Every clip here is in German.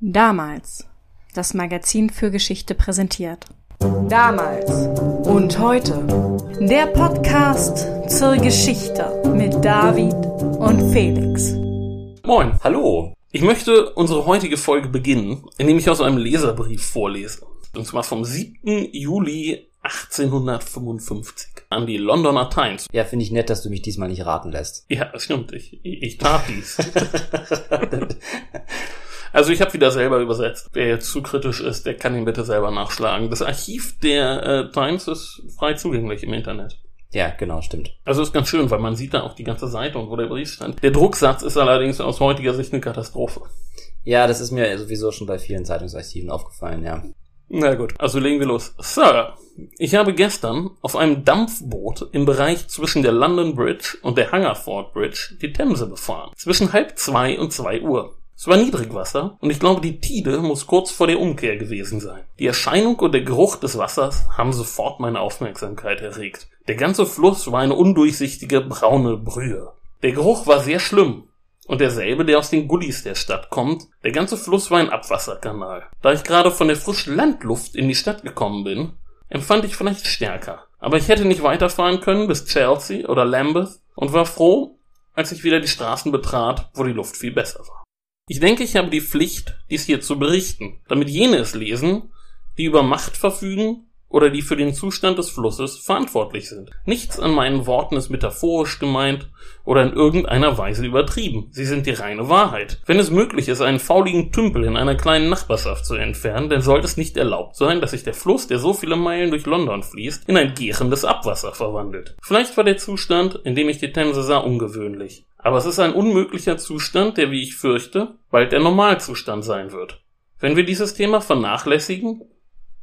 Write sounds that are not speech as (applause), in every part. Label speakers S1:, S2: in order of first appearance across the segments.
S1: Damals. Das Magazin für Geschichte präsentiert. Damals und heute. Der Podcast zur Geschichte mit David und Felix.
S2: Moin. Hallo. Ich möchte unsere heutige Folge beginnen, indem ich aus einem Leserbrief vorlese. Und zwar vom 7. Juli 1855 an die Londoner Times.
S3: Ja, finde ich nett, dass du mich diesmal nicht raten lässt.
S2: Ja, stimmt. Ich, ich, ich tat dies. (laughs) (laughs) also ich habe wieder selber übersetzt. Wer jetzt zu kritisch ist, der kann ihn bitte selber nachschlagen. Das Archiv der äh, Times ist frei zugänglich im Internet.
S3: Ja, genau, stimmt.
S2: Also ist ganz schön, weil man sieht da auch die ganze Seite und wo der Brief stand. Der Drucksatz ist allerdings aus heutiger Sicht eine Katastrophe.
S3: Ja, das ist mir sowieso schon bei vielen Zeitungsarchiven aufgefallen, ja.
S2: Na gut, also legen wir los. Sir, ich habe gestern auf einem Dampfboot im Bereich zwischen der London Bridge und der Hungerford Bridge die Themse befahren. Zwischen halb zwei und zwei Uhr. Es war Niedrigwasser und ich glaube, die Tide muss kurz vor der Umkehr gewesen sein. Die Erscheinung und der Geruch des Wassers haben sofort meine Aufmerksamkeit erregt. Der ganze Fluss war eine undurchsichtige braune Brühe. Der Geruch war sehr schlimm und derselbe, der aus den Gullis der Stadt kommt. Der ganze Fluss war ein Abwasserkanal. Da ich gerade von der frischen Landluft in die Stadt gekommen bin, empfand ich vielleicht stärker. Aber ich hätte nicht weiterfahren können bis Chelsea oder Lambeth und war froh, als ich wieder die Straßen betrat, wo die Luft viel besser war. Ich denke, ich habe die Pflicht, dies hier zu berichten, damit jene es lesen, die über Macht verfügen oder die für den Zustand des Flusses verantwortlich sind. Nichts an meinen Worten ist metaphorisch gemeint oder in irgendeiner Weise übertrieben. Sie sind die reine Wahrheit. Wenn es möglich ist, einen fauligen Tümpel in einer kleinen Nachbarschaft zu entfernen, dann sollte es nicht erlaubt sein, dass sich der Fluss, der so viele Meilen durch London fließt, in ein gärendes Abwasser verwandelt. Vielleicht war der Zustand, in dem ich die Themse sah, ungewöhnlich. Aber es ist ein unmöglicher Zustand, der, wie ich fürchte, bald der Normalzustand sein wird. Wenn wir dieses Thema vernachlässigen,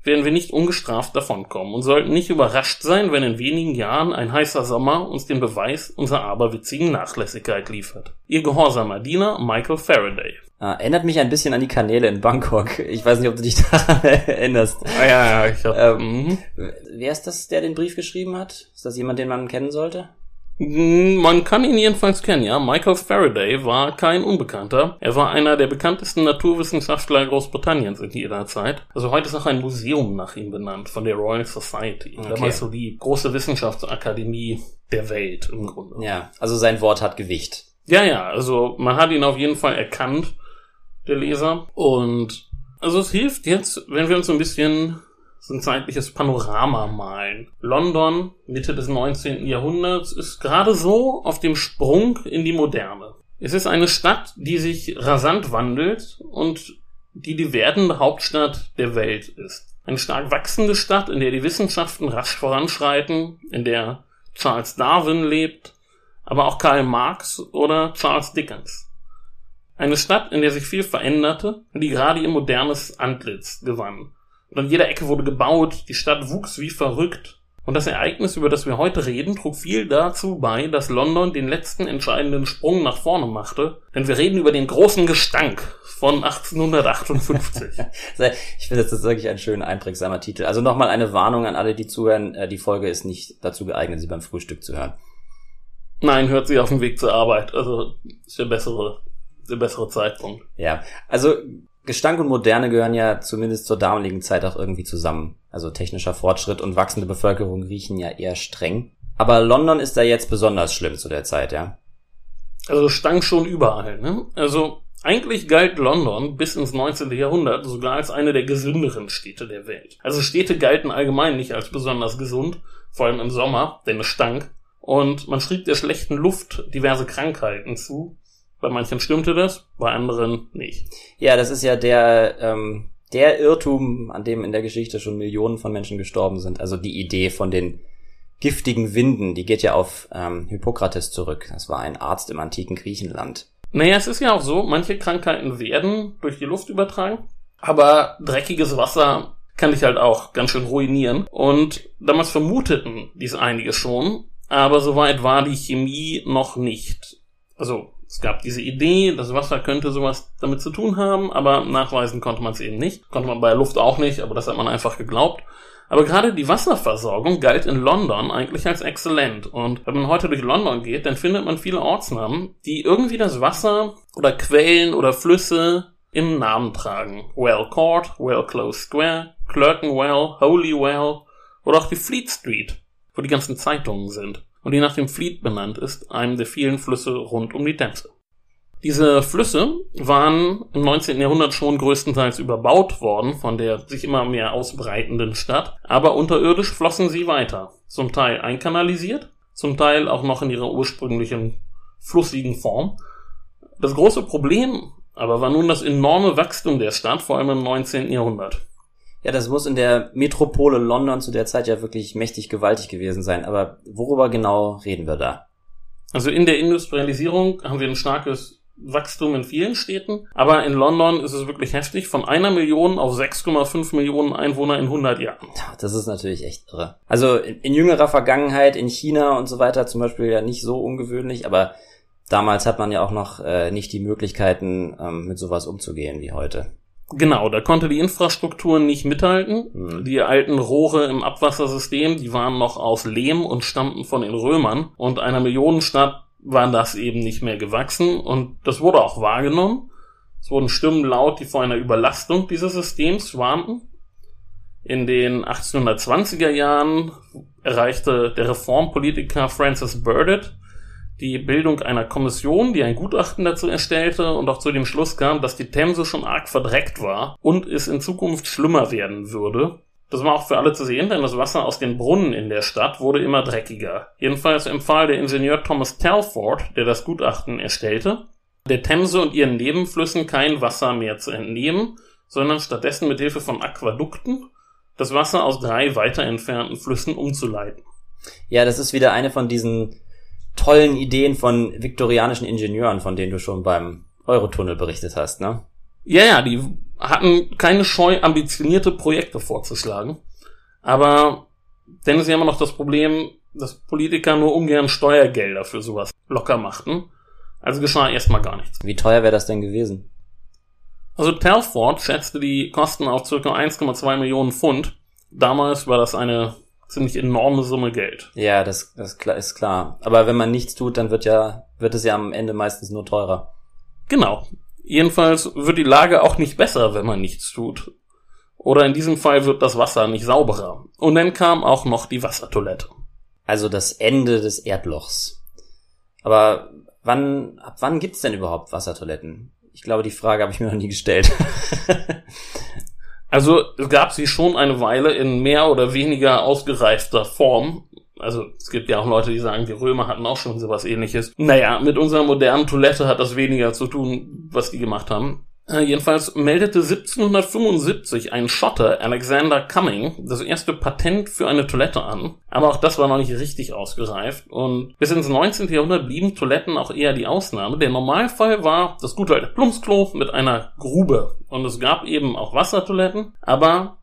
S2: werden wir nicht ungestraft davonkommen und sollten nicht überrascht sein, wenn in wenigen Jahren ein heißer Sommer uns den Beweis unserer aberwitzigen Nachlässigkeit liefert. Ihr gehorsamer Diener Michael Faraday.
S3: Ah, erinnert mich ein bisschen an die Kanäle in Bangkok. Ich weiß nicht, ob du dich (laughs) daran erinnerst.
S2: Ah, ja, ja, ich hab,
S3: ähm, wer ist das, der den Brief geschrieben hat? Ist das jemand, den man kennen sollte?
S2: Hm, man kann ihn jedenfalls kennen, ja. Michael Faraday war kein Unbekannter. Er war einer der bekanntesten Naturwissenschaftler Großbritanniens in jeder Zeit. Also heute ist auch ein Museum nach ihm benannt, von der Royal Society. Okay. Damals so die große Wissenschaftsakademie der Welt im Grunde.
S3: Ja, also sein Wort hat Gewicht.
S2: Ja, ja, also man hat ihn auf jeden Fall erkannt, der Leser. Und also es hilft jetzt, wenn wir uns ein bisschen so ein zeitliches Panorama malen. London, Mitte des 19. Jahrhunderts, ist gerade so auf dem Sprung in die Moderne. Es ist eine Stadt, die sich rasant wandelt und die die werdende Hauptstadt der Welt ist. Eine stark wachsende Stadt, in der die Wissenschaften rasch voranschreiten, in der Charles Darwin lebt, aber auch Karl Marx oder Charles Dickens. Eine Stadt, in der sich viel veränderte und die gerade ihr modernes Antlitz gewann. Und an jeder Ecke wurde gebaut, die Stadt wuchs wie verrückt. Und das Ereignis, über das wir heute reden, trug viel dazu bei, dass London den letzten entscheidenden Sprung nach vorne machte. Denn wir reden über den großen Gestank von 1858. (laughs)
S3: ich finde, das ist wirklich ein schön einprägsamer Titel. Also nochmal eine Warnung an alle, die zuhören. Äh, die Folge ist nicht dazu geeignet, sie beim Frühstück zu hören.
S2: Nein, hört sie auf dem Weg zur Arbeit. Also ist der bessere, der bessere Zeitpunkt.
S3: Ja, also Gestank und Moderne gehören ja zumindest zur damaligen Zeit auch irgendwie zusammen. Also technischer Fortschritt und wachsende Bevölkerung riechen ja eher streng. Aber London ist da jetzt besonders schlimm zu der Zeit, ja.
S2: Also stank schon überall, ne? Also eigentlich galt London bis ins 19. Jahrhundert sogar als eine der gesünderen Städte der Welt. Also Städte galten allgemein nicht als besonders gesund, vor allem im Sommer, denn es stank. Und man schrieb der schlechten Luft diverse Krankheiten zu, bei manchen stimmte das, bei anderen nicht.
S3: Ja, das ist ja der, ähm, der Irrtum, an dem in der Geschichte schon Millionen von Menschen gestorben sind. Also die Idee von den giftigen Winden, die geht ja auf ähm, Hippokrates zurück. Das war ein Arzt im antiken Griechenland.
S2: Naja, es ist ja auch so, manche Krankheiten werden durch die Luft übertragen, aber dreckiges Wasser kann dich halt auch ganz schön ruinieren. Und damals vermuteten dies einige schon, aber soweit war die Chemie noch nicht. Also es gab diese Idee, das Wasser könnte sowas damit zu tun haben, aber nachweisen konnte man es eben nicht. Konnte man bei der Luft auch nicht, aber das hat man einfach geglaubt. Aber gerade die Wasserversorgung galt in London eigentlich als exzellent. Und wenn man heute durch London geht, dann findet man viele Ortsnamen, die irgendwie das Wasser oder Quellen oder Flüsse im Namen tragen. Well Court, Well Close Square, Clerkenwell, Holywell oder auch die Fleet Street, wo die ganzen Zeitungen sind und die nach dem Fleet benannt ist, einem der vielen Flüsse rund um die Themse. Diese Flüsse waren im 19. Jahrhundert schon größtenteils überbaut worden von der sich immer mehr ausbreitenden Stadt, aber unterirdisch flossen sie weiter, zum Teil einkanalisiert, zum Teil auch noch in ihrer ursprünglichen flussigen Form. Das große Problem aber war nun das enorme Wachstum der Stadt, vor allem im 19. Jahrhundert.
S3: Ja, das muss in der Metropole London zu der Zeit ja wirklich mächtig gewaltig gewesen sein. Aber worüber genau reden wir da?
S2: Also in der Industrialisierung haben wir ein starkes Wachstum in vielen Städten, aber in London ist es wirklich heftig, von einer Million auf 6,5 Millionen Einwohner in 100 Jahren.
S3: Das ist natürlich echt irre. Also in, in, jüngerer Vergangenheit, in China und so weiter zum Beispiel ja nicht so ungewöhnlich, aber damals hat man ja auch noch äh, nicht die Möglichkeiten, ähm, mit sowas umzugehen wie heute.
S2: Genau, da konnte die Infrastruktur nicht mithalten. Mhm. Die alten Rohre im Abwassersystem, die waren noch aus Lehm und stammten von den Römern. Und einer Millionenstadt war das eben nicht mehr gewachsen und das wurde auch wahrgenommen. Es wurden Stimmen laut, die vor einer Überlastung dieses Systems warnten. In den 1820er Jahren erreichte der Reformpolitiker Francis Burdett die Bildung einer Kommission, die ein Gutachten dazu erstellte und auch zu dem Schluss kam, dass die Themse schon arg verdreckt war und es in Zukunft schlimmer werden würde. Das war auch für alle zu sehen, denn das Wasser aus den Brunnen in der Stadt wurde immer dreckiger. Jedenfalls empfahl der Ingenieur Thomas Telford, der das Gutachten erstellte, der Themse und ihren Nebenflüssen kein Wasser mehr zu entnehmen, sondern stattdessen mit Hilfe von Aquädukten das Wasser aus drei weiter entfernten Flüssen umzuleiten.
S3: Ja, das ist wieder eine von diesen tollen Ideen von viktorianischen Ingenieuren, von denen du schon beim Eurotunnel berichtet hast, ne?
S2: Ja, ja, die hatten keine Scheu, ambitionierte Projekte vorzuschlagen. Aber dann ist ja immer noch das Problem, dass Politiker nur ungern Steuergelder für sowas locker machten. Also geschah erstmal gar nichts.
S3: Wie teuer wäre das denn gewesen?
S2: Also Telford schätzte die Kosten auf ca. 1,2 Millionen Pfund. Damals war das eine ziemlich enorme Summe Geld.
S3: Ja, das, das ist klar. Aber wenn man nichts tut, dann wird ja, wird es ja am Ende meistens nur teurer.
S2: Genau. Jedenfalls wird die Lage auch nicht besser, wenn man nichts tut. Oder in diesem Fall wird das Wasser nicht sauberer. Und dann kam auch noch die Wassertoilette.
S3: Also das Ende des Erdlochs. Aber wann, ab wann gibt's denn überhaupt Wassertoiletten? Ich glaube, die Frage habe ich mir noch nie gestellt. (laughs)
S2: also es gab sie schon eine Weile in mehr oder weniger ausgereifter Form. Also es gibt ja auch Leute, die sagen, die Römer hatten auch schon sowas ähnliches. Naja, mit unserer modernen Toilette hat das weniger zu tun, was die gemacht haben. Äh, jedenfalls meldete 1775 ein Schotter, Alexander Cumming, das erste Patent für eine Toilette an. Aber auch das war noch nicht richtig ausgereift. Und bis ins 19. Jahrhundert blieben Toiletten auch eher die Ausnahme. Der Normalfall war das gute alte Plumpsklo mit einer Grube. Und es gab eben auch Wassertoiletten, aber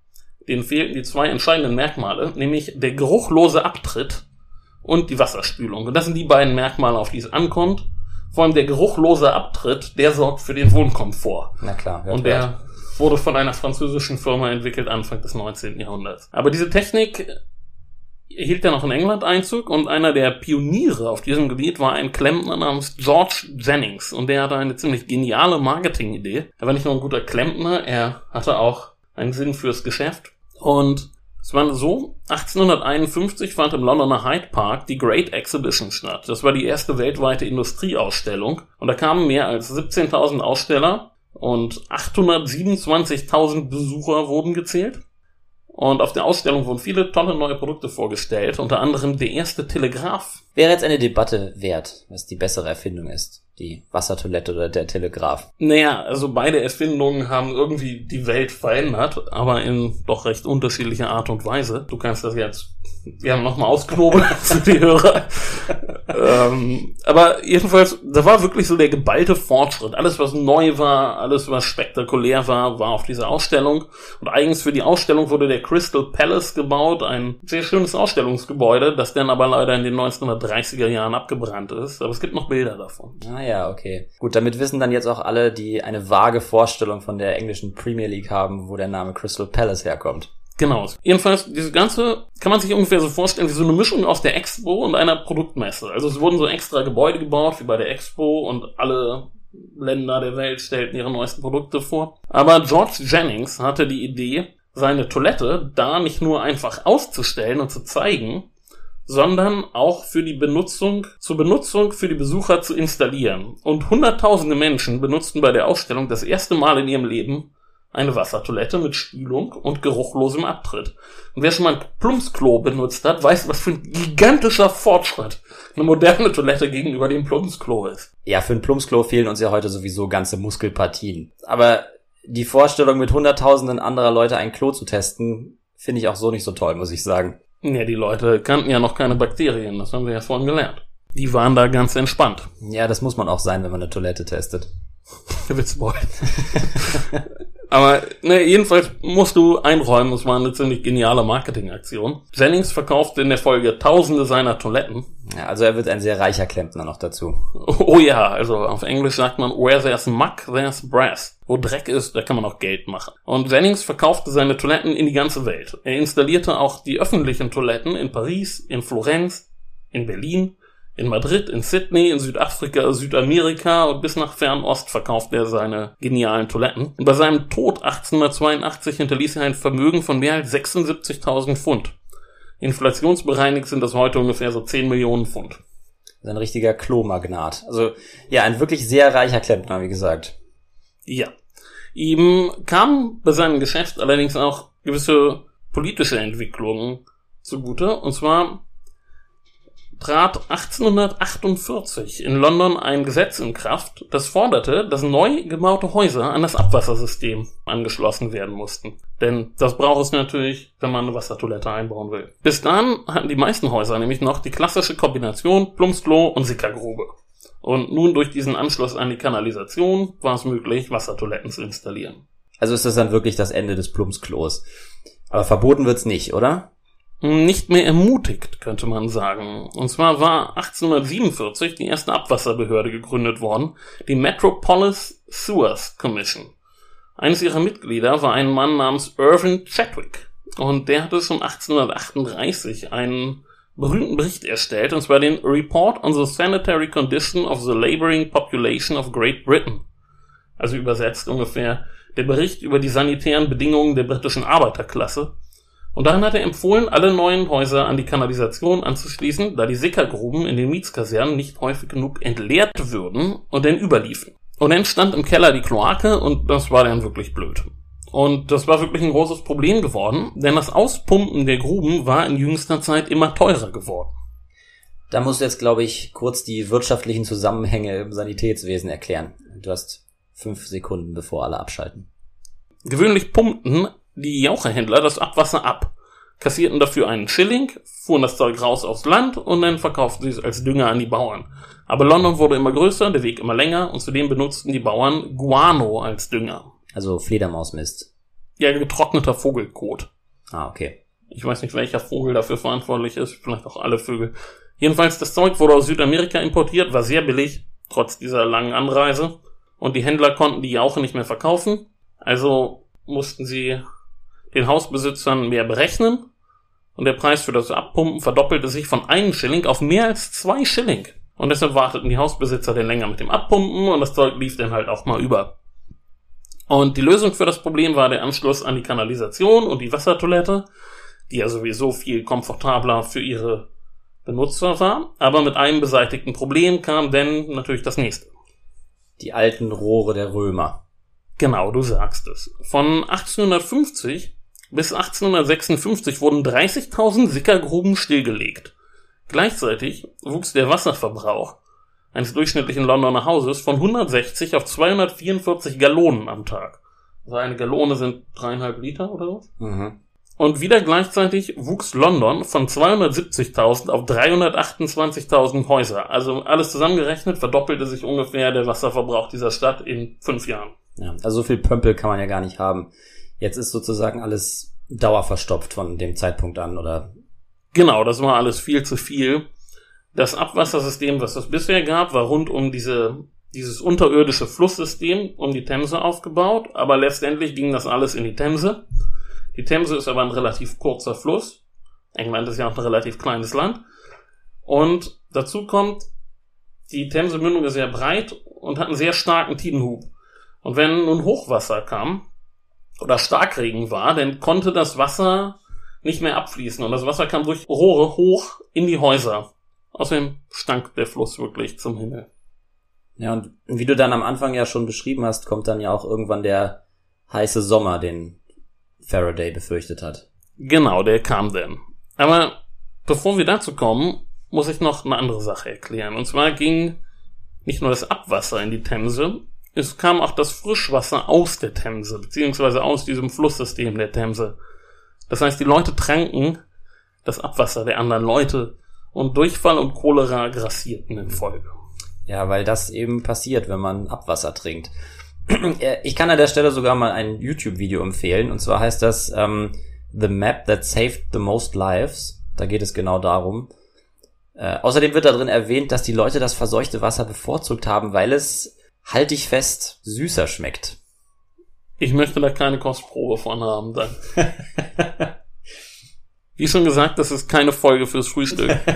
S2: denen fehlten die zwei entscheidenden Merkmale, nämlich der geruchlose Abtritt und die Wasserspülung. Und das sind die beiden Merkmale, auf die es ankommt. Vor allem der geruchlose Abtritt, der sorgt für den Wohnkomfort.
S3: Na klar.
S2: Und der wurde von einer französischen Firma entwickelt Anfang des 19. Jahrhunderts. Aber diese Technik hielt ja noch in England Einzug und einer der Pioniere auf diesem Gebiet war ein Klempner namens George Jennings und der hatte eine ziemlich geniale Marketingidee. Er war nicht nur ein guter Klempner, er hatte auch einen Sinn fürs Geschäft und es war so, 1851 fand im Londoner Hyde Park die Great Exhibition statt. Das war die erste weltweite Industrieausstellung und da kamen mehr als 17.000 Aussteller und 827.000 Besucher wurden gezählt. Und auf der Ausstellung wurden viele tolle neue Produkte vorgestellt, unter anderem der erste Telegraph.
S3: Wäre jetzt eine Debatte wert, was die bessere Erfindung ist die Wassertoilette oder der Telegraph.
S2: Naja, also beide Erfindungen haben irgendwie die Welt verändert, aber in doch recht unterschiedlicher Art und Weise. Du kannst das jetzt, wir haben nochmal ausknobeln (laughs) für die Hörer. ähm, aber jedenfalls, da war wirklich so der geballte Fortschritt. Alles, was neu war, alles, was spektakulär war, war auf dieser Ausstellung. Und eigens für die Ausstellung wurde der Crystal Palace gebaut, ein sehr schönes Ausstellungsgebäude, das dann aber leider in den 1930er Jahren abgebrannt ist. Aber es gibt noch Bilder davon.
S3: Ah ja, okay. Gut, damit wissen dann jetzt auch alle, die eine vage Vorstellung von der englischen Premier League haben, wo der Name Crystal Palace herkommt.
S2: Genau. Jedenfalls, diese ganze kann man sich ungefähr so vorstellen wie so eine Mischung aus der Expo und einer Produktmesse. Also es wurden so extra Gebäude gebaut wie bei der Expo und alle Länder der Welt stellten ihre neuesten Produkte vor. Aber George Jennings hatte die Idee, seine Toilette da nicht nur einfach auszustellen und zu zeigen, sondern auch für die Benutzung, zur Benutzung für die Besucher zu installieren. Und hunderttausende Menschen benutzten bei der Ausstellung das erste Mal in ihrem Leben eine Wassertoilette mit Spülung und geruchlosem Abtritt. Und wer schon mal ein Plumpsklo benutzt hat, weiß, was für ein gigantischer Fortschritt eine moderne Toilette gegenüber dem Plumpsklo ist.
S3: Ja, für ein Plumpsklo fehlen uns ja heute sowieso ganze Muskelpartien. Aber die Vorstellung, mit Hunderttausenden anderer Leute ein Klo zu testen, finde ich auch so nicht so toll, muss ich sagen.
S2: Ja, die Leute kannten ja noch keine Bakterien, das haben wir ja vorhin gelernt. Die waren da ganz entspannt.
S3: Ja, das muss man auch sein, wenn man eine Toilette testet. (laughs)
S2: Witzboy. (laughs) Aber ne, jedenfalls musst du einräumen, es war eine ziemlich geniale Marketingaktion. Jennings verkaufte in der Folge tausende seiner Toiletten.
S3: Ja, also er wird ein sehr reicher Klempner noch dazu. (laughs)
S2: Oh ja, also auf Englisch sagt man, where there's muck, there's brass. Wo Dreck ist, da kann man auch Geld machen. Und Jennings verkaufte seine Toiletten in die ganze Welt. Er installierte auch die öffentlichen Toiletten in Paris, in Florenz, in Berlin, in Madrid, in Sydney, in Südafrika, Südamerika und bis nach Fernost verkaufte er seine genialen Toiletten. Und bei seinem Tod 1882 hinterließ er ein Vermögen von mehr als 76.000 Pfund. Inflationsbereinigt sind das heute ungefähr so 10 Millionen Pfund.
S3: ein richtiger Klomagnat. Also ja, ein wirklich sehr reicher Klempner, wie gesagt.
S2: Ja. Ihm kam bei seinem Geschäft allerdings auch gewisse politische Entwicklungen zugute. Und zwar trat 1848 in London ein Gesetz in Kraft, das forderte, dass neu gebaute Häuser an das Abwassersystem angeschlossen werden mussten. Denn das braucht es natürlich, wenn man eine Wassertoilette einbauen will. Bis dahin hatten die meisten Häuser nämlich noch die klassische Kombination Plumpsklo und Sickergrube. Und nun durch diesen Anschluss an die Kanalisation war es möglich, Wassertoiletten zu installieren.
S3: Also ist das dann wirklich das Ende des Plumpsklos. Aber verboten wird's nicht, oder?
S2: Nicht mehr ermutigt, könnte man sagen. Und zwar war 1847 die erste Abwasserbehörde gegründet worden, die Metropolis Sewers Commission. Eines ihrer Mitglieder war ein Mann namens Irvin Chadwick. Und der hatte schon 1838 einen berühmten Bericht erstellt, und zwar den Report on the Sanitary Condition of the Laboring Population of Great Britain. Also übersetzt ungefähr der Bericht über die sanitären Bedingungen der britischen Arbeiterklasse. Und darin hat er empfohlen, alle neuen Häuser an die Kanalisation anzuschließen, da die Sickergruben in den Mietskasernen nicht häufig genug entleert würden und dann überliefen. Und dann stand im Keller die Kloake und das war dann wirklich blöd. Und das war wirklich ein großes Problem geworden, denn das Auspumpen der Gruben war in jüngster Zeit immer teurer geworden.
S3: Da musst du jetzt, glaube ich, kurz die wirtschaftlichen Zusammenhänge im Sanitätswesen erklären. Du hast fünf Sekunden, bevor alle abschalten.
S2: Gewöhnlich pumpten die Jauchehändler das Abwasser ab, kassierten dafür einen Schilling, fuhren das Zeug raus aufs Land und dann verkauften sie es als Dünger an die Bauern. Aber London wurde immer größer, der Weg immer länger und zudem benutzten die Bauern Guano als Dünger.
S3: Also Fledermausmist.
S2: Ja, getrockneter Vogelkot.
S3: Ah, okay.
S2: Ich weiß nicht, welcher Vogel dafür verantwortlich ist, vielleicht auch alle Vögel. Jedenfalls, das Zeug wurde aus Südamerika importiert, war sehr billig, trotz dieser langen Anreise. Und die Händler konnten die Jauche nicht mehr verkaufen. Also mussten sie den Hausbesitzern mehr berechnen und der Preis für das Abpumpen verdoppelte sich von einem Schilling auf mehr als zwei Schilling. Und deshalb warteten die Hausbesitzer dann länger mit dem Abpumpen und das Zeug lief dann halt auch mal über. Und die Lösung für das Problem war der Anschluss an die Kanalisation und die Wassertoilette, die ja sowieso viel komfortabler für ihre Benutzer war. Aber mit einem beseitigten Problem kam denn natürlich das nächste.
S3: Die alten Rohre der Römer.
S2: Genau, du sagst es. Von 1850 bis 1856 wurden 30.000 Sickergruben stillgelegt. Gleichzeitig wuchs der Wasserverbrauch eines durchschnittlichen Londoner Hauses von 160 auf 244 Gallonen am Tag. Also eine Gallone sind dreieinhalb Liter oder so. Mhm. Und wieder gleichzeitig wuchs London von 270.000 auf 328.000 Häuser. Also alles zusammengerechnet verdoppelte sich ungefähr der Wasserverbrauch dieser Stadt in fünf Jahren.
S3: Ja, also so viel Pömpel kann man ja gar nicht haben. Jetzt ist sozusagen alles dauerverstopft von dem Zeitpunkt an, oder?
S2: Genau, das war alles viel zu viel. Das Abwassersystem, was es bisher gab, war rund um diese, dieses unterirdische Flusssystem um die Themse aufgebaut, aber letztendlich ging das alles in die Themse. Die Themse ist aber ein relativ kurzer Fluss. England ist ja auch ein relativ kleines Land. Und dazu kommt, die Themse-Mündung ist sehr breit und hatten sehr starken Tidenhub. Und wenn nun Hochwasser kam oder Starkregen war, dann konnte das Wasser nicht mehr abfließen und das Wasser kam durch Rohre hoch in die Häuser. Außerdem stank der Fluss wirklich zum Himmel.
S3: Ja, und wie du dann am Anfang ja schon beschrieben hast, kommt dann ja auch irgendwann der heiße Sommer, den Faraday befürchtet hat.
S2: Genau, der kam denn. Aber bevor wir dazu kommen, muss ich noch eine andere Sache erklären. Und zwar ging nicht nur das Abwasser in die Themse, es kam auch das Frischwasser aus der Themse, beziehungsweise aus diesem Flusssystem der Themse. Das heißt, die Leute tranken das Abwasser der anderen Leute und Durchfall und Cholera grassierten in Folge.
S3: Ja, weil das eben passiert, wenn man Abwasser trinkt. Ich kann an der Stelle sogar mal ein YouTube-Video empfehlen, und zwar heißt das ähm, The Map That Saved the Most Lives. Da geht es genau darum. Äh, außerdem wird da drin erwähnt, dass die Leute das verseuchte Wasser bevorzugt haben, weil es, halte ich fest, süßer schmeckt.
S2: Ich möchte da keine Kostprobe von haben, dann. (laughs) Wie schon gesagt, das ist keine Folge fürs Frühstück. (laughs)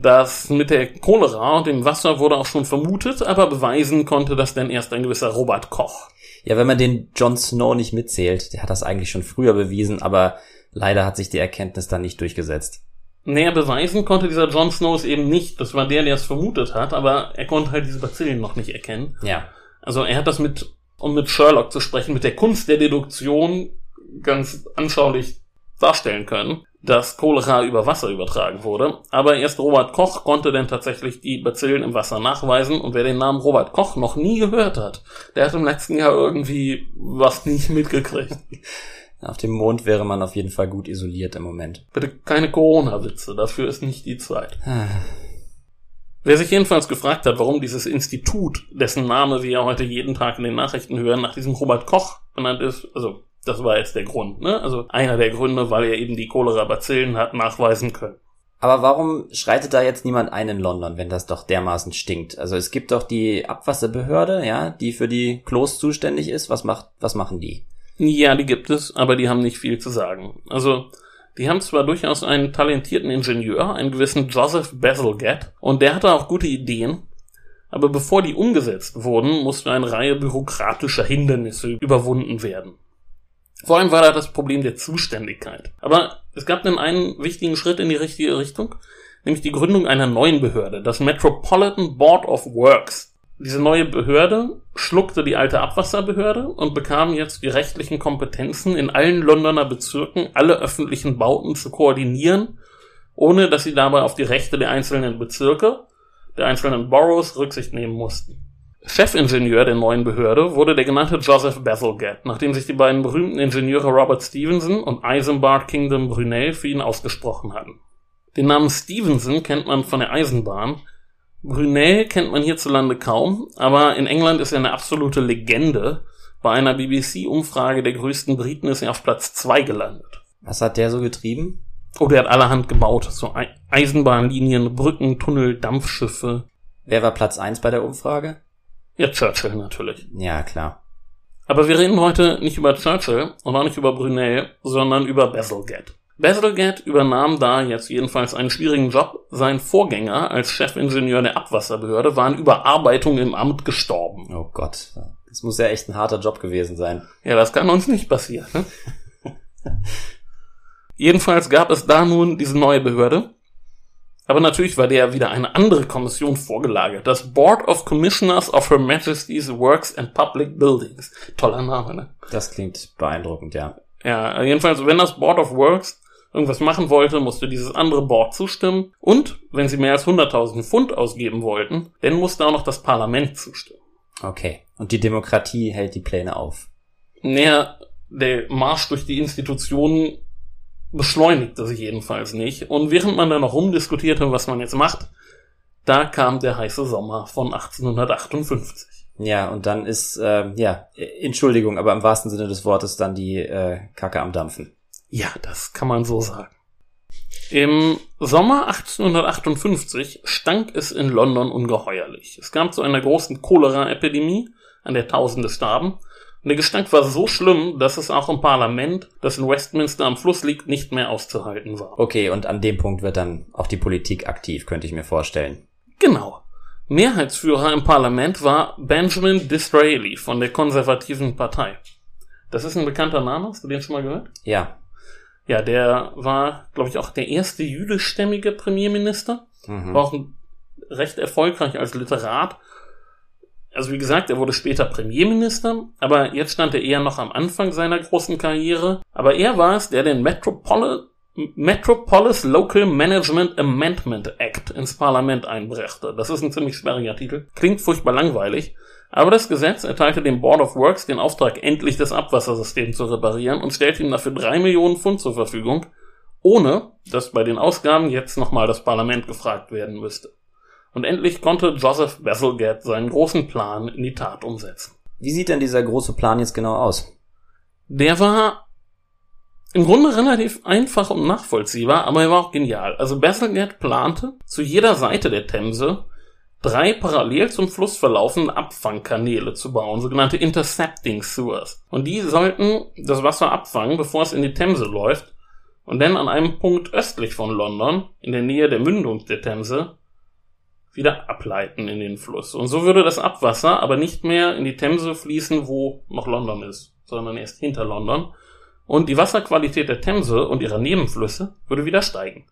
S2: Das mit der Cholera und dem Wasser wurde auch schon vermutet, aber beweisen konnte das denn erst ein gewisser Robert Koch.
S3: Ja, wenn man den Jon Snow nicht mitzählt, der hat das eigentlich schon früher bewiesen, aber leider hat sich die Erkenntnis dann nicht durchgesetzt.
S2: Näher beweisen konnte dieser Jon Snow es eben nicht. Das war der, der es vermutet hat, aber er konnte halt diese Bazillen noch nicht erkennen.
S3: Ja.
S2: Also er hat das mit, um mit Sherlock zu sprechen, mit der Kunst der Deduktion ganz anschaulich darstellen können, dass Cholera über Wasser übertragen wurde. Aber erst Robert Koch konnte denn tatsächlich die Bazillen im Wasser nachweisen. Und wer den Namen Robert Koch noch nie gehört hat, der hat im letzten Jahr irgendwie was nicht mitgekriegt. (laughs)
S3: Auf dem Mond wäre man auf jeden Fall gut isoliert im Moment.
S2: Bitte keine Corona-Witze, dafür ist nicht die Zeit. Wer sich jedenfalls gefragt hat, warum dieses Institut, dessen Name wir ja heute jeden Tag in den Nachrichten hören, nach diesem Robert Koch benannt ist, also das war jetzt der Grund, ne? Also einer der Gründe, weil er eben die Cholera-Bazillen hat nachweisen können.
S3: Aber warum schreitet da jetzt niemand ein in London, wenn das doch dermaßen stinkt? Also es gibt doch die Abwasserbehörde, ja, die für die Klos zuständig ist. Was macht, was machen die?
S2: Ja, die gibt es, aber die haben nicht viel zu sagen. Also, die haben zwar durchaus einen talentierten Ingenieur, einen gewissen Joseph Bazalgette, und der hatte auch gute Ideen, aber bevor die umgesetzt wurden, musste eine Reihe bürokratischer Hindernisse überwunden werden. Vor allem war da das Problem der Zuständigkeit. Aber es gab dann einen wichtigen Schritt in die richtige Richtung, nämlich die Gründung einer neuen Behörde, das Metropolitan Board of Works. Diese neue Behörde schluckte die alte Abwasserbehörde und bekam jetzt die rechtlichen Kompetenzen, in allen Londoner Bezirken alle öffentlichen Bauten zu koordinieren, ohne dass sie dabei auf die Rechte der einzelnen Bezirke, der einzelnen Boroughs Rücksicht nehmen mussten. Chefingenieur der neuen Behörde wurde der genannte Joseph Bazalgette, nachdem sich die beiden berühmten Ingenieure Robert Stevenson und Eisenbart Kingdom Brunel für ihn ausgesprochen hatten. Den Namen Stevenson kennt man von der Eisenbahn, Brunel kennt man hierzulande kaum, aber in England ist er eine absolute Legende. Bei einer BBC-Umfrage der größten Briten ist er auf Platz zwei gelandet.
S3: Was hat der so getrieben?
S2: Oh, der hat allerhand gebaut. So Eisenbahnlinien, Brücken, Tunnel, Dampfschiffe.
S3: Wer war Platz eins bei der Umfrage?
S2: Ja, Churchill natürlich.
S3: Ja, klar.
S2: Aber wir reden heute nicht über Churchill und auch nicht über Brunel, sondern über Bazalgette. Bazalgette übernahm da jetzt jedenfalls einen schwierigen Job. Sein Vorgänger als Chefingenieur der Abwasserbehörde war an Überarbeitung im Amt gestorben.
S3: Oh Gott, das muss ja echt ein harter Job gewesen sein.
S2: Ja, das kann uns nicht passieren. Ne? (laughs) Jedenfalls gab es da nun diese neue Behörde. Aber natürlich war der wieder eine andere Kommission vorgelagert. Das Board of Commissioners of Her Majesty's Works and Public Buildings. Toller Name, ne?
S3: Das klingt beeindruckend, ja.
S2: Ja, jedenfalls, wenn das Board of Works irgendwas machen wollte, musste dieses andere Board zustimmen. Und wenn sie mehr als 100.000 Pfund ausgeben wollten, dann musste auch noch das Parlament zustimmen.
S3: Okay. Und die Demokratie hält die Pläne auf.
S2: Naja, der Marsch durch die Institutionen beschleunigte sich jedenfalls nicht. Und während man da noch rumdiskutierte, was man jetzt macht, da kam der heiße Sommer von 1858.
S3: Ja, und dann ist, äh, ja, Entschuldigung, aber im wahrsten Sinne des Wortes dann die äh, Kacke am Dampfen.
S2: Ja, das kann man so sagen. Im Sommer 1858 stank es in London ungeheuerlich. Es kam zu einer großen Cholera-Epidemie, an der Tausende starben. Und der Gestank war so schlimm, dass es auch im Parlament, das in Westminster am Fluss liegt, nicht mehr auszuhalten war.
S3: Okay, und an dem Punkt wird dann auch die Politik aktiv, könnte ich mir vorstellen.
S2: Genau. Mehrheitsführer im Parlament war Benjamin Disraeli von der konservativen Partei. Das ist ein bekannter Name, hast du den schon mal gehört?
S3: Ja.
S2: Ja, der war, glaube ich, auch der erste jüdischstämmige Premierminister. Mhm. War auch recht erfolgreich als Literat. Also wie gesagt, er wurde später Premierminister, aber jetzt stand er eher noch am Anfang seiner großen Karriere. Aber er war es, der den Metropol Metropolis Local Management Amendment Act ins Parlament einbrachte. Das ist ein ziemlich sperriger Titel. Klingt furchtbar langweilig. Aber das Gesetz erteilte dem Board of Works den Auftrag, endlich das Abwassersystem zu reparieren und stellte ihm dafür drei Millionen Pfund zur Verfügung, ohne dass bei den Ausgaben jetzt nochmal das Parlament gefragt werden müsste. Und endlich konnte Joseph Bazalgette seinen großen Plan in die Tat umsetzen.
S3: Wie sieht denn dieser große Plan jetzt genau aus?
S2: Der war im Grunde relativ einfach und nachvollziehbar, aber er war auch genial. Also Bazalgette plante, zu jeder Seite der Themse drei parallel zum Fluss verlaufende Abfangkanäle zu bauen, sogenannte Intercepting Sewers. Und die sollten das Wasser abfangen, bevor es in die Themse läuft, und dann an einem Punkt östlich von London, in der Nähe der Mündung der Themse, wieder ableiten in den Fluss. Und so würde das Abwasser aber nicht mehr in die Themse fließen, wo noch London ist, sondern erst hinter London. Und die Wasserqualität der Themse und ihrer Nebenflüsse würde wieder steigen.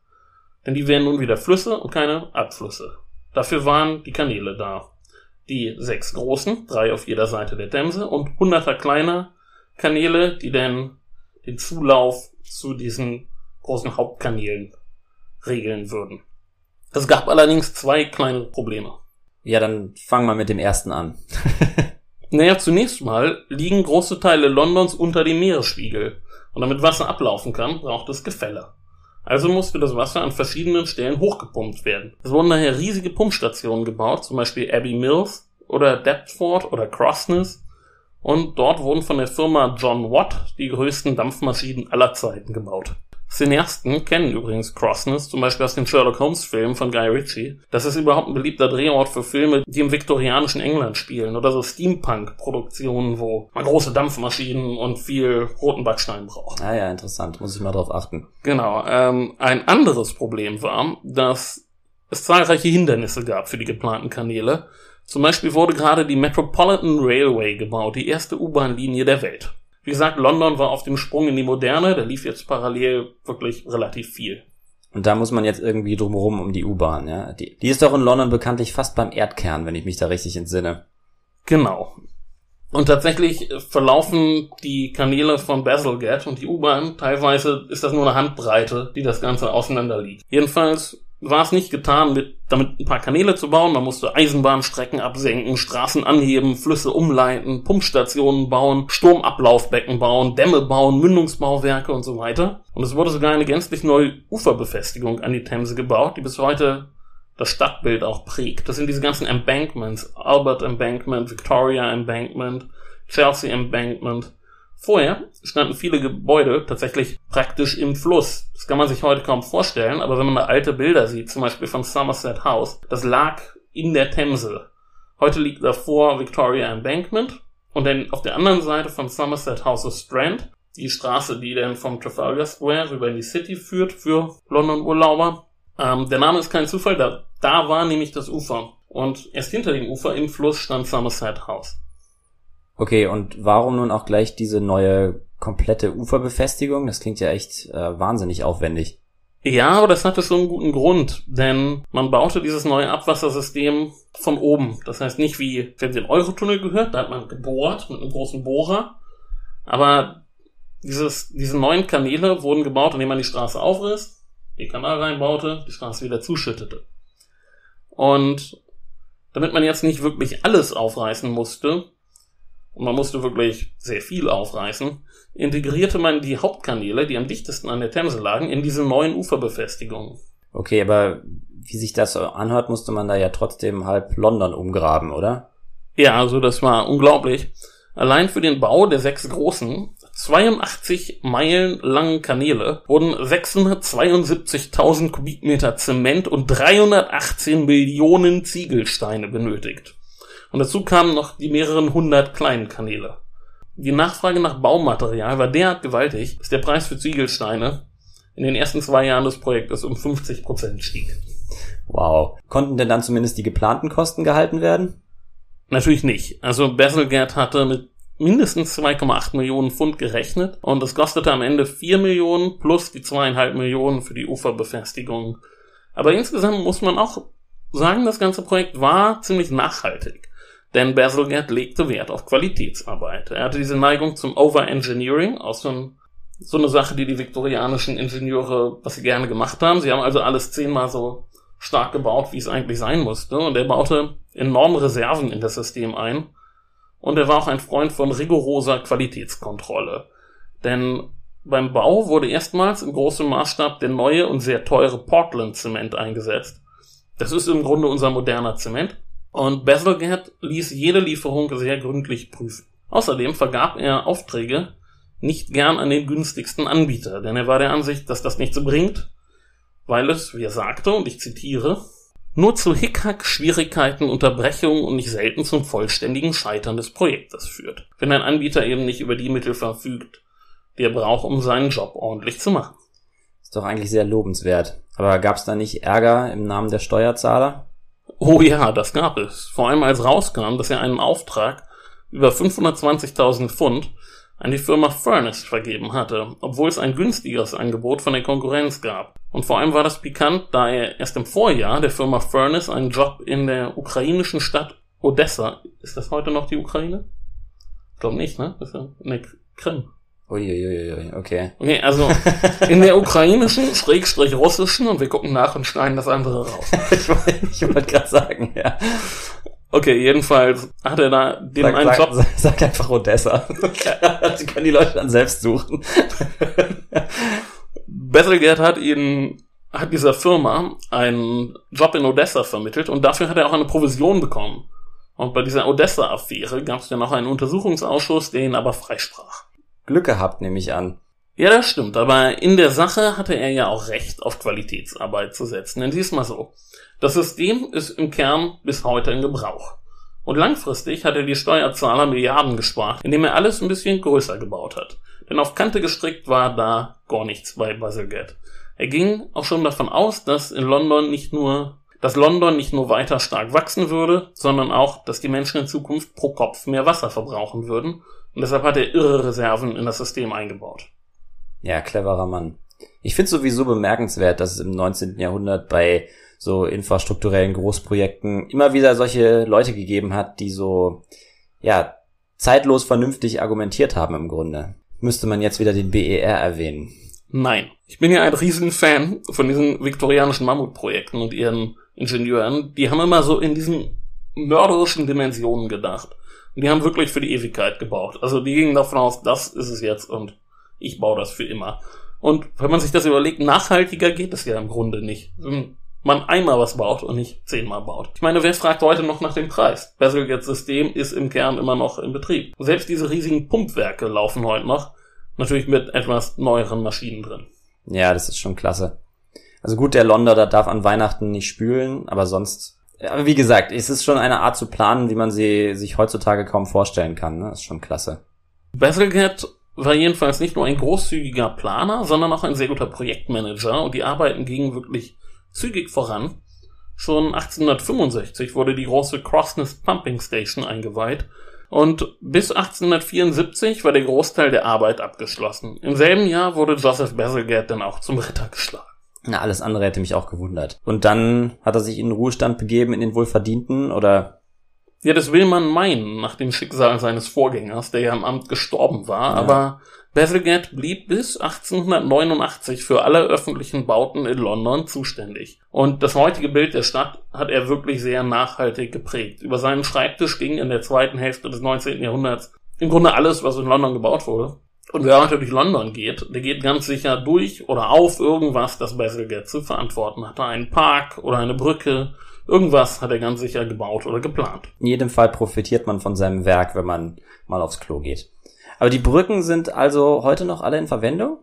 S2: Denn die wären nun wieder Flüsse und keine Abflüsse. Dafür waren die Kanäle da. Die sechs großen, drei auf jeder Seite der Themse und hunderter kleiner Kanäle, die dann den Zulauf zu diesen großen Hauptkanälen regeln würden. Es gab allerdings zwei kleine Probleme.
S3: Ja, dann fangen wir mit dem ersten an. (laughs)
S2: naja, zunächst mal liegen große Teile Londons unter dem Meeresspiegel. Und damit Wasser ablaufen kann, braucht es Gefälle. Also musste das Wasser an verschiedenen Stellen hochgepumpt werden. Es wurden daher riesige Pumpstationen gebaut, zum Beispiel Abbey Mills oder Deptford oder Crossness. Und dort wurden von der Firma John Watt die größten Dampfmaschinen aller Zeiten gebaut. Cineasten kennen übrigens Crossness, zum Beispiel aus den Sherlock Holmes Filmen von Guy Ritchie. Das ist überhaupt ein beliebter Drehort für Filme, die im viktorianischen England spielen oder so Steampunk-Produktionen, wo man große Dampfmaschinen und viel roten Backstein braucht.
S3: Ah ja, interessant, muss ich mal drauf achten.
S2: Genau. Ähm, ein anderes Problem war, dass es zahlreiche Hindernisse gab für die geplanten Kanäle. Zum Beispiel wurde gerade die Metropolitan Railway gebaut, die erste U-Bahn-Linie der Welt. Wie gesagt, London war auf dem Sprung in die Moderne, da lief jetzt parallel wirklich relativ viel.
S3: Und da muss man jetzt irgendwie drumherum um die U-Bahn, ja. Die, die ist doch in London bekanntlich fast beim Erdkern, wenn ich mich da richtig entsinne.
S2: Genau. Und tatsächlich verlaufen die Kanäle von Bazalgette und die U-Bahn, teilweise ist das nur eine Handbreite, die das Ganze auseinander liegt. Jedenfalls war es nicht getan, mit, damit ein paar Kanäle zu bauen. Man musste Eisenbahnstrecken absenken, Straßen anheben, Flüsse umleiten, Pumpstationen bauen, Sturmablaufbecken bauen, Dämme bauen, Mündungsbauwerke und so weiter. Und es wurde sogar eine gänzlich neue Uferbefestigung an die Themse gebaut, die bis heute das Stadtbild auch prägt. Das sind diese ganzen Embankments. Albert Embankment, Victoria Embankment, Chelsea Embankment. Vorher standen viele Gebäude tatsächlich praktisch im Fluss. Das kann man sich heute kaum vorstellen, aber wenn man da alte Bilder sieht, zum Beispiel von Somerset House, das lag in der Themse. Heute liegt davor Victoria Embankment und dann auf der anderen Seite von Somerset House ist Strand, die Straße, die dann vom Trafalgar Square rüber in die City führt für London-Urlauber. Ähm, der Name ist kein Zufall, da, da war nämlich das Ufer. Und erst hinter dem Ufer im Fluss stand Somerset House.
S3: Okay, und warum nun auch gleich diese neue komplette Uferbefestigung? Das klingt ja echt äh, wahnsinnig aufwendig.
S2: Ja, aber das hatte schon einen guten Grund, denn man baute dieses neue Abwassersystem von oben. Das heißt nicht wie, wenn Sie den Eurotunnel gehört, da hat man gebohrt mit einem großen Bohrer, aber dieses, diese neuen Kanäle wurden gebaut, indem man die Straße aufriss, den Kanal reinbaute, die Straße wieder zuschüttete. Und damit man jetzt nicht wirklich alles aufreißen musste, und man musste wirklich sehr viel aufreißen, integrierte man die Hauptkanäle, die am dichtesten an der Themse lagen, in diese neuen Uferbefestigungen.
S3: Okay, aber wie sich das anhört, musste man da ja trotzdem halb London umgraben, oder?
S2: Ja, also das war unglaublich. Allein für den Bau der sechs großen, 82 Meilen langen Kanäle wurden 672.000 Kubikmeter Zement und 318 Millionen Ziegelsteine benötigt. Und dazu kamen noch die mehreren hundert kleinen Kanäle. Die Nachfrage nach Baumaterial war derart gewaltig, dass der Preis für Ziegelsteine in den ersten zwei Jahren des Projektes um 50 Prozent stieg.
S3: Wow. Konnten denn dann zumindest die geplanten Kosten gehalten werden?
S2: Natürlich nicht. Also Bazalgette hatte mit mindestens 2,8 Millionen Pfund gerechnet und es kostete am Ende 4 Millionen plus die zweieinhalb Millionen für die Uferbefestigung. Aber insgesamt muss man auch sagen, das ganze Projekt war ziemlich nachhaltig. Denn Bazalgette legte Wert auf Qualitätsarbeit. Er hatte diese Neigung zum Overengineering, auch so, ein, so eine Sache, die die viktorianischen Ingenieure, was sie gerne gemacht haben. Sie haben also alles zehnmal so stark gebaut, wie es eigentlich sein musste. Und er baute enorme Reserven in das System ein. Und er war auch ein Freund von rigoroser Qualitätskontrolle. Denn beim Bau wurde erstmals im großen Maßstab der neue und sehr teure Portland-Zement eingesetzt. Das ist im Grunde unser moderner Zement. Und Bazalgette ließ jede Lieferung sehr gründlich prüfen. Außerdem vergab er Aufträge nicht gern an den günstigsten Anbieter, denn er war der Ansicht, dass das nichts bringt, weil es, wie er sagte, und ich zitiere, nur zu Hickhack, Schwierigkeiten, Unterbrechungen und nicht selten zum vollständigen Scheitern des Projektes führt, wenn ein Anbieter eben nicht über die Mittel verfügt, die er braucht, um seinen Job ordentlich zu machen.
S3: Ist doch eigentlich sehr lobenswert. Aber gab es da nicht Ärger im Namen der Steuerzahler?
S2: Oh ja, das gab es. Vor allem als rauskam, dass er einen Auftrag über 520.000 Pfund an die Firma Furnace vergeben hatte, obwohl es ein günstigeres Angebot von der Konkurrenz gab. Und vor allem war das pikant, da er erst im Vorjahr der Firma Furnace einen Job in der ukrainischen Stadt Odessa, ist das heute noch die Ukraine? Ich glaube nicht, ne? Das ist ja in der Krim.
S3: Uiuiui, okay.
S2: Okay, also (laughs) in der ukrainischen, schrägstrich russischen, und wir gucken nach und schneiden das andere raus. (laughs)
S3: ich wollte wollt gerade sagen, ja.
S2: Okay, jedenfalls hat er da dem
S3: Sag,
S2: einen
S3: sag,
S2: Job.
S3: sag, (laughs) sag einfach Odessa. die können die Leute dann selbst suchen.
S2: Battlegate hat ihn, hat dieser Firma einen Job in Odessa vermittelt und dafür hat er auch eine Provision bekommen. Und bei dieser Odessa-Affäre gab es dann auch einen Untersuchungsausschuss, der ihn aber freisprach.
S3: Glück gehabt, nehme ich an.
S2: Ja, das stimmt, aber in der Sache hatte er ja auch Recht auf Qualitätsarbeit zu setzen. Denn siehst mal so. Das System ist im Kern bis heute in Gebrauch. Und langfristig hat er die Steuerzahler Milliarden gespart, indem er alles ein bisschen größer gebaut hat. Denn auf Kante gestrickt war da gar nichts bei Bazalgette. Er ging auch schon davon aus, dass in London nicht nur, dass London nicht nur weiter stark wachsen würde, sondern auch, dass die Menschen in Zukunft pro Kopf mehr Wasser verbrauchen würden. Und deshalb hat er irre Reserven in das System eingebaut.
S3: Ja, cleverer Mann. Ich finde sowieso bemerkenswert, dass es im 19. Jahrhundert bei so infrastrukturellen Großprojekten immer wieder solche Leute gegeben hat, die so, ja, zeitlos vernünftig argumentiert haben im Grunde. Müsste man jetzt wieder den BER erwähnen.
S2: Nein. Ich bin ja ein Riesenfan von diesen viktorianischen Mammutprojekten und ihren Ingenieuren. Die haben immer so in diesen mörderischen Dimensionen gedacht. Die haben wirklich für die Ewigkeit gebaut. Also die gingen davon aus, das ist es jetzt und ich baue das für immer. Und wenn man sich das überlegt, nachhaltiger geht es ja im Grunde nicht. Wenn man einmal was baut und nicht zehnmal baut. Ich meine, wer fragt heute noch nach dem Preis? Basilgates System ist im Kern immer noch in Betrieb. Selbst diese riesigen Pumpwerke laufen heute noch. Natürlich mit etwas neueren Maschinen drin.
S3: Ja, das ist schon klasse. Also gut, der Londoner darf an Weihnachten nicht spülen, aber sonst, aber wie gesagt, es ist schon eine Art zu planen, wie man sie sich heutzutage kaum vorstellen kann. Ne? Ist schon klasse.
S2: Basilgate war jedenfalls nicht nur ein großzügiger Planer, sondern auch ein sehr guter Projektmanager und die Arbeiten gingen wirklich zügig voran. Schon 1865 wurde die große Crossness Pumping Station eingeweiht und bis 1874 war der Großteil der Arbeit abgeschlossen. Im selben Jahr wurde Joseph Bazalgette dann auch zum Ritter geschlagen.
S3: Na, alles andere hätte mich auch gewundert. Und dann hat er sich in den Ruhestand begeben, in den wohlverdienten, oder?
S2: Ja, das will man meinen, nach dem Schicksal seines Vorgängers, der ja im Amt gestorben war, ja. aber Bazalgette blieb bis 1889 für alle öffentlichen Bauten in London zuständig. Und das heutige Bild der Stadt hat er wirklich sehr nachhaltig geprägt. Über seinen Schreibtisch ging in der zweiten Hälfte des 19. Jahrhunderts im Grunde alles, was in London gebaut wurde. Und wer heute durch London geht, der geht ganz sicher durch oder auf irgendwas, das Bazalgette zu verantworten hatte. Einen Park oder eine Brücke, irgendwas hat er ganz sicher gebaut oder geplant.
S3: In jedem Fall profitiert man von seinem Werk, wenn man mal aufs Klo geht. Aber die Brücken sind also heute noch alle in Verwendung?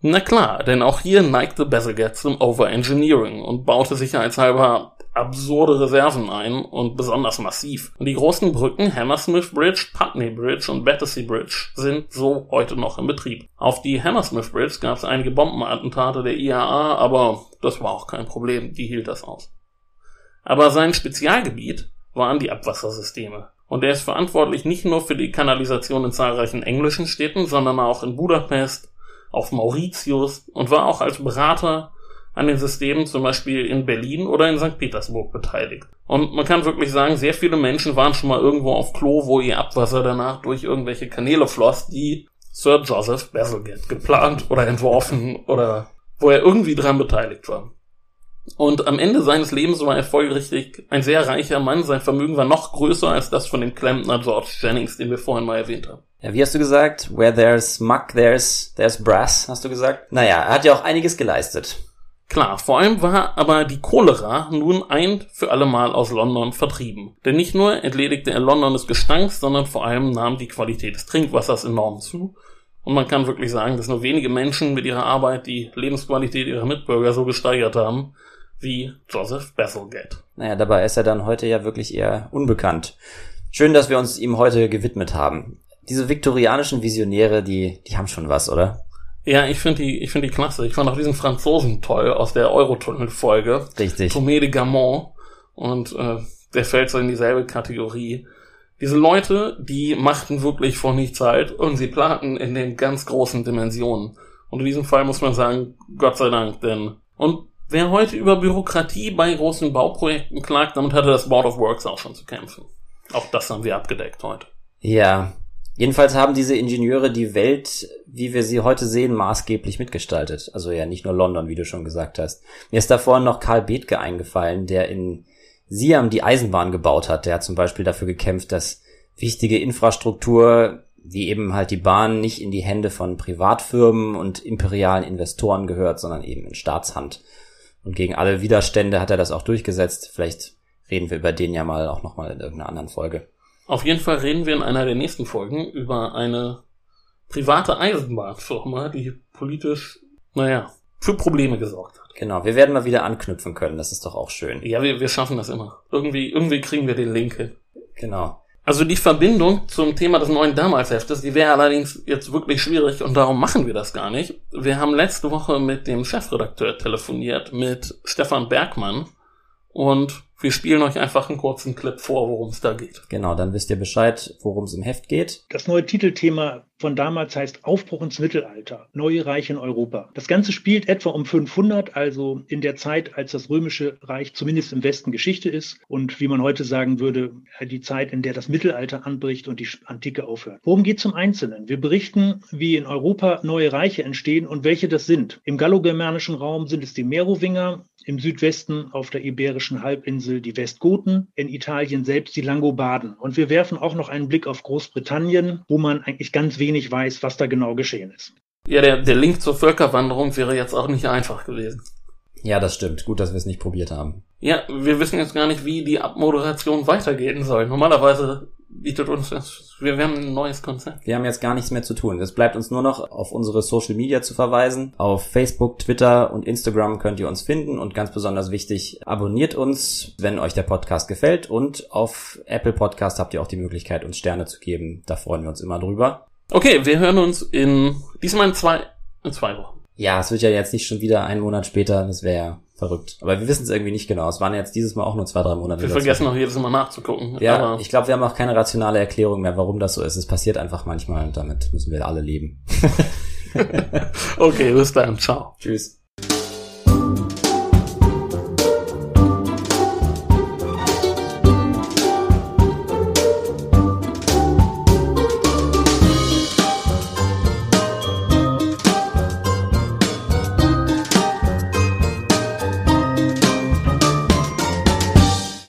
S2: Na klar, denn auch hier neigte Bazalgette zum Overengineering und baute sicherheitshalber absurde Reserven ein und besonders massiv. Und die großen Brücken Hammersmith Bridge, Putney Bridge und Battersea Bridge sind so heute noch in Betrieb. Auf die Hammersmith Bridge gab es einige Bombenattentate der IAA, aber das war auch kein Problem, die hielt das aus. Aber sein Spezialgebiet waren die Abwassersysteme. Und er ist verantwortlich nicht nur für die Kanalisation in zahlreichen englischen Städten, sondern auch in Budapest, auf Mauritius und war auch als Berater an den Systemen zum Beispiel in Berlin oder in St. Petersburg beteiligt. Und man kann wirklich sagen, sehr viele Menschen waren schon mal irgendwo auf Klo, wo ihr Abwasser danach durch irgendwelche Kanäle floss, die Sir Joseph Bazalgette geplant oder entworfen oder wo er irgendwie dran beteiligt war. Und am Ende seines Lebens war er folgerichtig ein sehr reicher Mann. Sein Vermögen war noch größer als das von dem Klempner George Jennings, den wir vorhin mal erwähnt haben.
S3: Ja, wie hast du gesagt? Where there's muck, there's, there's brass, hast du gesagt? Naja, er hat ja auch einiges geleistet.
S2: Klar, vor allem war aber die Cholera nun ein für alle Mal aus London vertrieben. Denn nicht nur entledigte er London des Gestanks, sondern vor allem nahm die Qualität des Trinkwassers enorm zu. Und man kann wirklich sagen, dass nur wenige Menschen mit ihrer Arbeit die Lebensqualität ihrer Mitbürger so gesteigert haben, wie Joseph Bazalgette.
S3: Naja, dabei ist er dann heute ja wirklich eher unbekannt. Schön, dass wir uns ihm heute gewidmet haben. Diese viktorianischen Visionäre, die, die haben schon was, oder?
S2: Ja, ich finde die, ich finde die klasse. Ich fand auch diesen Franzosen toll aus der Eurotunnel-Folge.
S3: Richtig.
S2: Tomé de Gamont. Und äh, der fällt so in dieselbe Kategorie. Diese Leute, die machten wirklich vor nichts halt und sie planten in den ganz großen Dimensionen. Und in diesem Fall muss man sagen, Gott sei Dank, denn und Wer heute über Bürokratie bei großen Bauprojekten klagt, damit hatte das Board of Works auch schon zu kämpfen. Auch das haben wir abgedeckt heute.
S3: Ja. Jedenfalls haben diese Ingenieure die Welt, wie wir sie heute sehen, maßgeblich mitgestaltet. Also ja, nicht nur London, wie du schon gesagt hast. Mir ist da vorhin noch Karl Bethke eingefallen, der in Siam die Eisenbahn gebaut hat. Der hat zum Beispiel dafür gekämpft, dass wichtige Infrastruktur, wie eben halt die Bahn, nicht in die Hände von Privatfirmen und imperialen Investoren gehört, sondern eben in Staatshand. Und gegen alle Widerstände hat er das auch durchgesetzt. Vielleicht reden wir über den ja mal auch nochmal in irgendeiner anderen Folge.
S2: Auf jeden Fall reden wir in einer der nächsten Folgen über eine private Eisenbahnfirma, die politisch, naja, für Probleme gesorgt hat.
S3: Genau, wir werden mal wieder anknüpfen können, das ist doch auch schön.
S2: Ja, wir, wir schaffen das immer. Irgendwie, irgendwie kriegen wir den Link hin.
S3: Genau.
S2: Also die Verbindung zum Thema des neuen Damalsheftes, die wäre allerdings jetzt wirklich schwierig und darum machen wir das gar nicht. Wir haben letzte Woche mit dem Chefredakteur telefoniert, mit Stefan Bergmann und wir spielen euch einfach einen kurzen Clip vor, worum es da geht.
S3: Genau, dann wisst ihr Bescheid, worum es im Heft geht.
S4: Das neue Titelthema von damals heißt Aufbruch ins Mittelalter, neue Reiche in Europa. Das Ganze spielt etwa um 500, also in der Zeit, als das römische Reich zumindest im Westen Geschichte ist und wie man heute sagen würde, die Zeit, in der das Mittelalter anbricht und die Antike aufhört. Worum geht es im Einzelnen? Wir berichten, wie in Europa neue Reiche entstehen und welche das sind. Im gallo-germanischen Raum sind es die Merowinger, im Südwesten auf der Iberischen Halbinsel die Westgoten, in Italien selbst die Langobarden. Und wir werfen auch noch einen Blick auf Großbritannien, wo man eigentlich ganz wenig weiß, was da genau geschehen ist.
S2: Ja, der, der Link zur Völkerwanderung wäre jetzt auch nicht einfach gewesen.
S3: Ja, das stimmt. Gut, dass wir es nicht probiert haben.
S2: Ja, wir wissen jetzt gar nicht, wie die Abmoderation weitergehen soll. Normalerweise bietet uns das, wir, wir haben ein neues Konzept.
S3: Wir haben jetzt gar nichts mehr zu tun. Es bleibt uns nur noch auf unsere Social Media zu verweisen. Auf Facebook, Twitter und Instagram könnt ihr uns finden und ganz besonders wichtig, abonniert uns, wenn euch der Podcast gefällt und auf Apple Podcast habt ihr auch die Möglichkeit, uns Sterne zu geben. Da freuen wir uns immer drüber.
S2: Okay, wir hören uns in, diesmal in zwei, in zwei Wochen.
S3: Ja, es wird ja jetzt nicht schon wieder einen Monat später, das wäre ja verrückt. Aber wir wissen es irgendwie nicht genau. Es waren jetzt dieses Mal auch nur zwei, drei Monate.
S2: Wir vergessen auch jedes Mal nachzugucken.
S3: Ja, ich glaube, wir haben auch keine rationale Erklärung mehr, warum das so ist. Es passiert einfach manchmal und damit müssen wir alle leben. (laughs)
S2: okay, bis dann. Ciao.
S3: Tschüss.